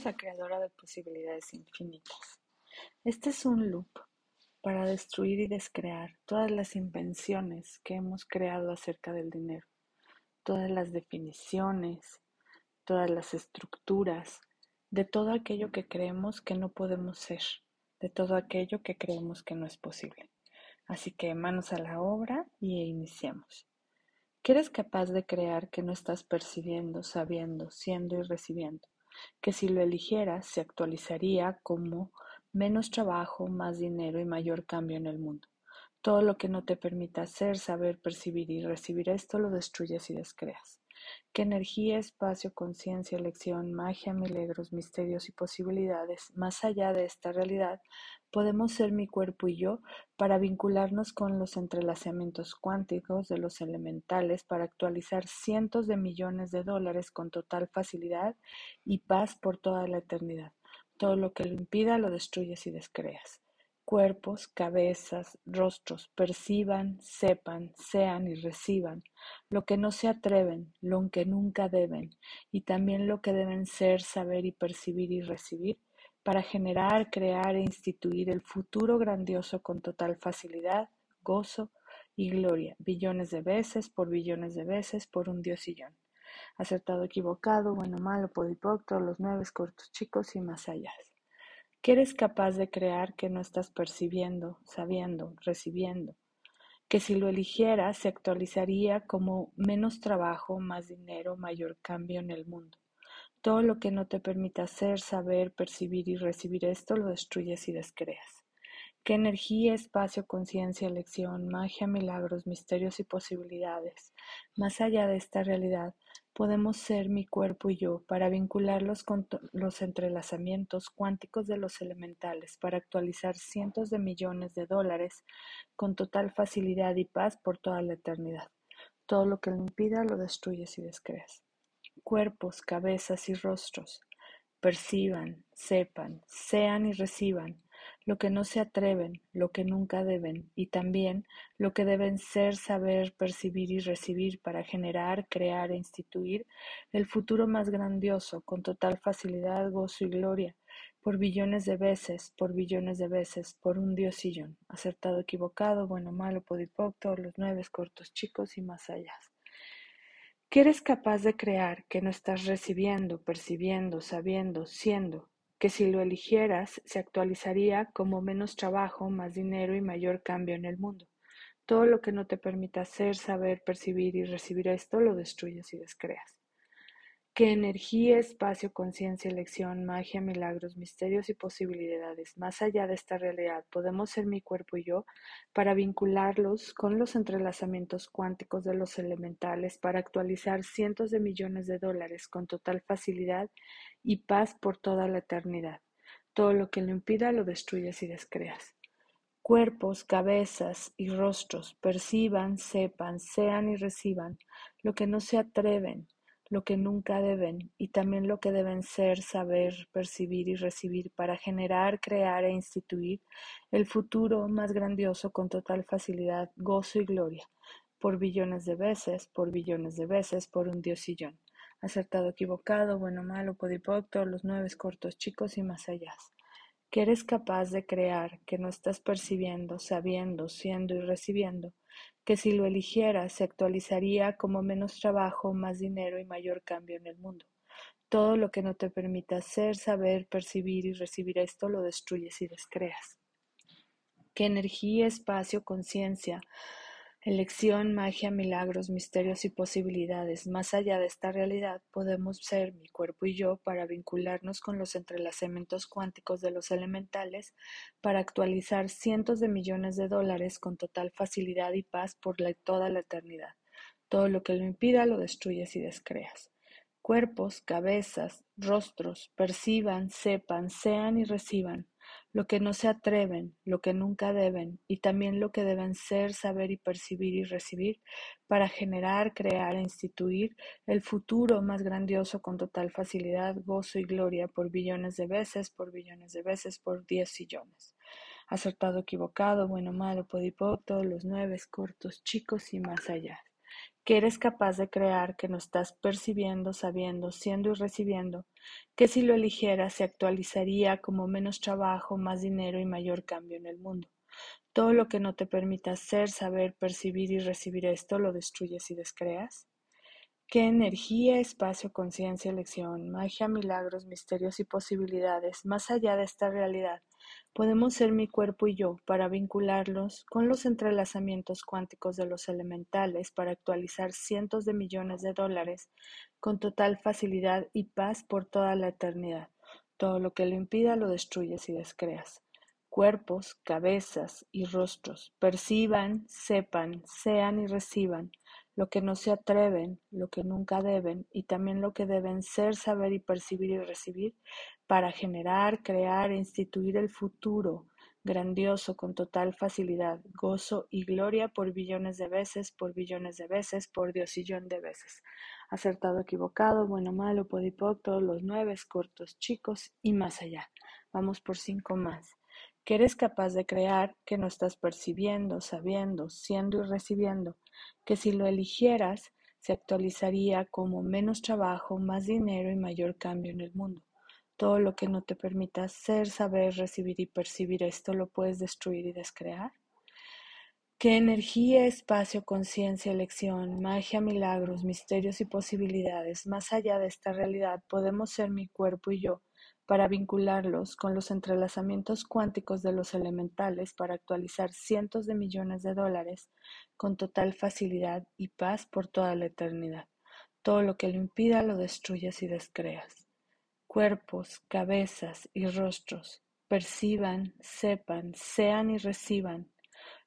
grandiosa creadora de posibilidades infinitas. Este es un loop para destruir y descrear todas las invenciones que hemos creado acerca del dinero, todas las definiciones, todas las estructuras, de todo aquello que creemos que no podemos ser, de todo aquello que creemos que no es posible. Así que manos a la obra y iniciemos. ¿Qué eres capaz de crear que no estás percibiendo, sabiendo, siendo y recibiendo? Que si lo eligieras se actualizaría como menos trabajo, más dinero y mayor cambio en el mundo. Todo lo que no te permita hacer, saber, percibir y recibir esto lo destruyes y descreas. Que energía, espacio, conciencia, elección, magia, milagros, misterios y posibilidades, más allá de esta realidad, podemos ser mi cuerpo y yo para vincularnos con los entrelazamientos cuánticos de los elementales para actualizar cientos de millones de dólares con total facilidad y paz por toda la eternidad. Todo lo que lo impida lo destruyes y descreas. Cuerpos, cabezas, rostros, perciban, sepan, sean y reciban lo que no se atreven, lo que nunca deben, y también lo que deben ser, saber y percibir y recibir, para generar, crear e instituir el futuro grandioso con total facilidad, gozo y gloria, billones de veces por billones de veces por un diosillón acertado, equivocado, bueno, malo, podipoc, todos los nueve cortos chicos y más allá. ¿Qué eres capaz de crear que no estás percibiendo, sabiendo, recibiendo? Que si lo eligieras se actualizaría como menos trabajo, más dinero, mayor cambio en el mundo. Todo lo que no te permita hacer, saber, percibir y recibir esto lo destruyes y descreas. ¿Qué energía, espacio, conciencia, elección, magia, milagros, misterios y posibilidades, más allá de esta realidad, podemos ser mi cuerpo y yo para vincularlos con los entrelazamientos cuánticos de los elementales, para actualizar cientos de millones de dólares con total facilidad y paz por toda la eternidad? Todo lo que lo impida lo destruyes y descreas. Cuerpos, cabezas y rostros, perciban, sepan, sean y reciban lo que no se atreven, lo que nunca deben, y también lo que deben ser, saber, percibir y recibir para generar, crear e instituir el futuro más grandioso, con total facilidad, gozo y gloria, por billones de veces, por billones de veces, por un diosillón, acertado, equivocado, bueno, malo, podipoc, todos los nueve, cortos, chicos y más allá. ¿Qué eres capaz de crear que no estás recibiendo, percibiendo, sabiendo, siendo, que si lo eligieras se actualizaría como menos trabajo, más dinero y mayor cambio en el mundo. Todo lo que no te permita hacer, saber, percibir y recibir esto lo destruyes y descreas que energía, espacio, conciencia, elección, magia, milagros, misterios y posibilidades, más allá de esta realidad, podemos ser mi cuerpo y yo para vincularlos con los entrelazamientos cuánticos de los elementales, para actualizar cientos de millones de dólares con total facilidad y paz por toda la eternidad. Todo lo que lo impida lo destruyes y descreas. Cuerpos, cabezas y rostros perciban, sepan, sean y reciban lo que no se atreven lo que nunca deben y también lo que deben ser, saber, percibir y recibir para generar, crear e instituir el futuro más grandioso con total facilidad, gozo y gloria, por billones de veces, por billones de veces, por un diosillón. Acertado, equivocado, bueno, malo, podipoc, todos los nueve cortos, chicos y más allá. Que eres capaz de crear, que no estás percibiendo, sabiendo, siendo y recibiendo, que si lo eligieras se actualizaría como menos trabajo, más dinero y mayor cambio en el mundo. Todo lo que no te permita ser, saber, percibir y recibir esto lo destruyes y descreas. Que energía, espacio, conciencia, Elección, magia, milagros, misterios y posibilidades. Más allá de esta realidad, podemos ser mi cuerpo y yo para vincularnos con los entrelazamientos cuánticos de los elementales, para actualizar cientos de millones de dólares con total facilidad y paz por toda la eternidad. Todo lo que lo impida lo destruyes y descreas. Cuerpos, cabezas, rostros, perciban, sepan, sean y reciban lo que no se atreven, lo que nunca deben, y también lo que deben ser, saber y percibir y recibir para generar, crear e instituir el futuro más grandioso con total facilidad, gozo y gloria por billones de veces, por billones de veces, por diez sillones. Acertado, equivocado, bueno, malo, podipoc, todos los nueve, cortos, chicos y más allá. Que eres capaz de crear, que no estás percibiendo, sabiendo, siendo y recibiendo, que si lo eligieras se actualizaría como menos trabajo, más dinero y mayor cambio en el mundo. Todo lo que no te permita ser, saber, percibir y recibir esto lo destruyes y descreas. ¿Qué energía, espacio, conciencia, elección, magia, milagros, misterios y posibilidades, más allá de esta realidad, podemos ser mi cuerpo y yo para vincularlos con los entrelazamientos cuánticos de los elementales para actualizar cientos de millones de dólares con total facilidad y paz por toda la eternidad? Todo lo que lo impida lo destruyes y descreas cuerpos, cabezas y rostros, perciban, sepan, sean y reciban lo que no se atreven, lo que nunca deben y también lo que deben ser, saber y percibir y recibir para generar, crear e instituir el futuro grandioso con total facilidad, gozo y gloria por billones de veces, por billones de veces, por diosillón de veces. Acertado, equivocado, bueno, malo, podipoc, todos los nueve, cortos, chicos y más allá. Vamos por cinco más que eres capaz de crear, que no estás percibiendo, sabiendo, siendo y recibiendo, que si lo eligieras se actualizaría como menos trabajo, más dinero y mayor cambio en el mundo. Todo lo que no te permita ser, saber, recibir y percibir esto lo puedes destruir y descrear. ¿Qué energía, espacio, conciencia, elección, magia, milagros, misterios y posibilidades, más allá de esta realidad, podemos ser mi cuerpo y yo, para vincularlos con los entrelazamientos cuánticos de los elementales para actualizar cientos de millones de dólares con total facilidad y paz por toda la eternidad. Todo lo que lo impida lo destruyes y descreas. Cuerpos, cabezas y rostros perciban, sepan, sean y reciban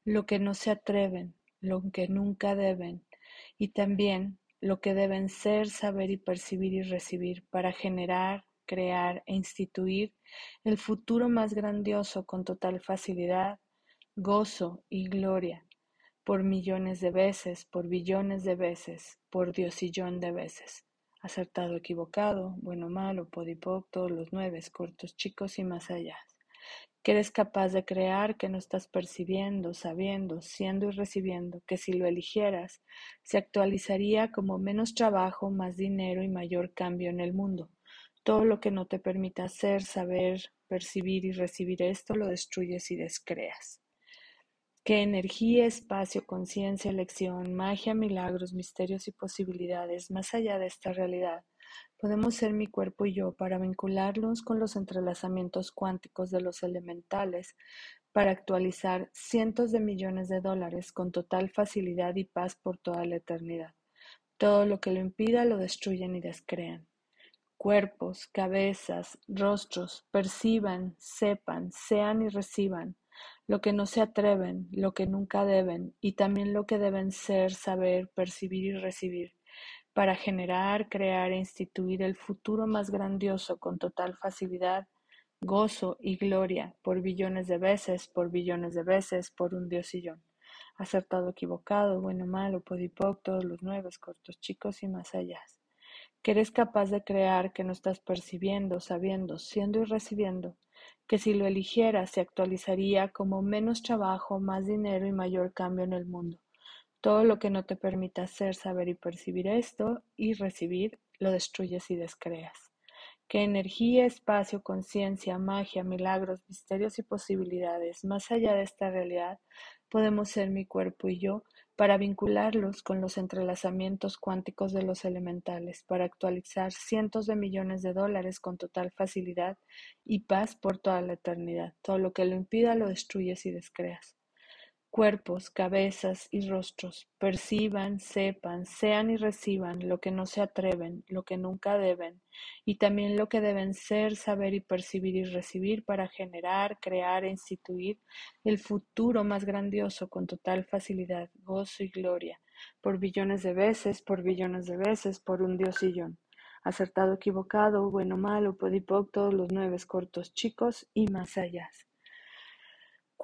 lo que no se atreven, lo que nunca deben, y también lo que deben ser, saber y percibir y recibir para generar, crear e instituir el futuro más grandioso con total facilidad, gozo y gloria, por millones de veces, por billones de veces, por diosillón de veces. Acertado, equivocado, bueno, malo, podipoc, todos los nueve, cortos, chicos y más allá. Que eres capaz de crear, que no estás percibiendo, sabiendo, siendo y recibiendo, que si lo eligieras, se actualizaría como menos trabajo, más dinero y mayor cambio en el mundo todo lo que no te permita hacer, saber, percibir y recibir esto lo destruyes y descreas. Que energía, espacio, conciencia, elección, magia, milagros, misterios y posibilidades, más allá de esta realidad, podemos ser mi cuerpo y yo para vincularlos con los entrelazamientos cuánticos de los elementales, para actualizar cientos de millones de dólares con total facilidad y paz por toda la eternidad. Todo lo que lo impida lo destruyen y descrean cuerpos, cabezas, rostros, perciban, sepan, sean y reciban lo que no se atreven, lo que nunca deben, y también lo que deben ser, saber, percibir y recibir, para generar, crear e instituir el futuro más grandioso con total facilidad, gozo y gloria, por billones de veces, por billones de veces, por un diosillón. Acertado, equivocado, bueno, malo, podipoc, todos los nuevos, cortos, chicos y más allá que eres capaz de crear, que no estás percibiendo, sabiendo, siendo y recibiendo, que si lo eligieras se actualizaría como menos trabajo, más dinero y mayor cambio en el mundo. Todo lo que no te permita hacer, saber y percibir esto y recibir, lo destruyes y descreas. Que energía, espacio, conciencia, magia, milagros, misterios y posibilidades, más allá de esta realidad, podemos ser mi cuerpo y yo, para vincularlos con los entrelazamientos cuánticos de los elementales, para actualizar cientos de millones de dólares con total facilidad y paz por toda la eternidad. Todo lo que lo impida lo destruyes y descreas cuerpos, cabezas y rostros, perciban, sepan, sean y reciban lo que no se atreven, lo que nunca deben, y también lo que deben ser, saber y percibir y recibir para generar, crear e instituir el futuro más grandioso con total facilidad, gozo y gloria, por billones de veces, por billones de veces, por un diosillón. Acertado, equivocado, bueno, malo, podipoc, todos los nueve cortos, chicos y más allá.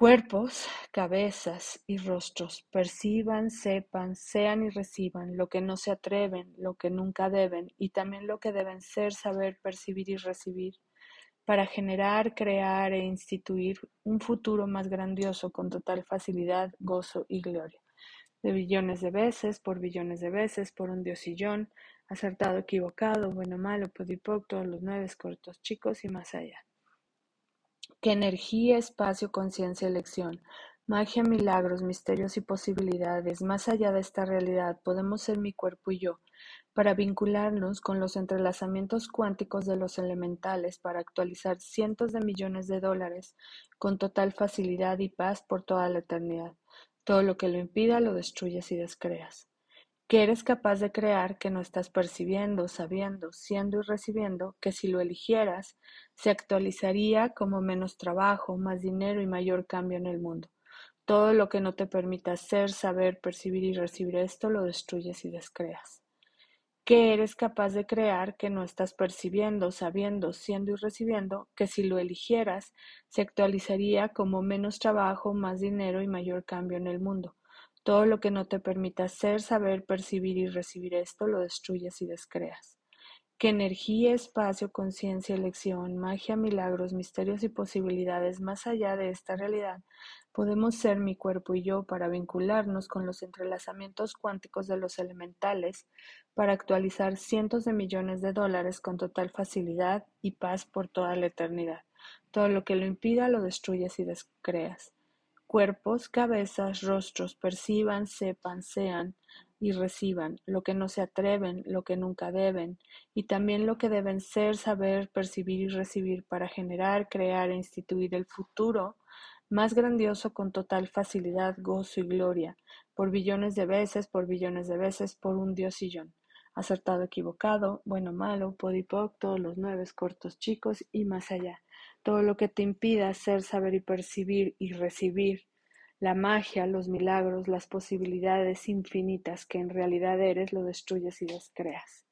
Cuerpos, cabezas y rostros, perciban, sepan, sean y reciban lo que no se atreven, lo que nunca deben, y también lo que deben ser, saber, percibir y recibir, para generar, crear e instituir un futuro más grandioso con total facilidad, gozo y gloria. de billones de veces, por billones de veces, por un diosillón, acertado, equivocado, bueno, malo, podipoc, todos los nueve cortos, chicos y más allá. ¿Qué energía, espacio, conciencia, elección, magia, milagros, misterios y posibilidades, más allá de esta realidad, podemos ser mi cuerpo y yo, para vincularnos con los entrelazamientos cuánticos de los elementales para actualizar cientos de millones de dólares con total facilidad y paz por toda la eternidad. Todo lo que lo impida lo destruyes y descreas. Que eres capaz de crear que no estás percibiendo, sabiendo, siendo y recibiendo, que si lo eligieras, se actualizaría como menos trabajo, más dinero y mayor cambio en el mundo. Todo lo que no te permita ser, saber, percibir y recibir esto, lo destruyes y descreas que eres capaz de crear que no estás percibiendo, sabiendo, siendo y recibiendo, que si lo eligieras, se actualizaría como menos trabajo, más dinero y mayor cambio en el mundo. Todo lo que no te permita ser, saber, percibir y recibir esto, lo destruyes y descreas. Que energía, espacio, conciencia, elección, magia, milagros, misterios y posibilidades más allá de esta realidad podemos ser mi cuerpo y yo para vincularnos con los entrelazamientos cuánticos de los elementales, para actualizar cientos de millones de dólares con total facilidad y paz por toda la eternidad. Todo lo que lo impida lo destruyes y descreas. Cuerpos, cabezas, rostros, perciban, sepan, sean y reciban lo que no se atreven, lo que nunca deben, y también lo que deben ser, saber, percibir y recibir para generar, crear e instituir el futuro más grandioso con total facilidad, gozo y gloria, por billones de veces, por billones de veces, por un diosillón. Acertado, equivocado, bueno, malo, podipoc, todos los nueve, cortos, chicos y más allá. Todo lo que te impida ser, saber y percibir y recibir la magia, los milagros, las posibilidades infinitas que en realidad eres, lo destruyes y descreas.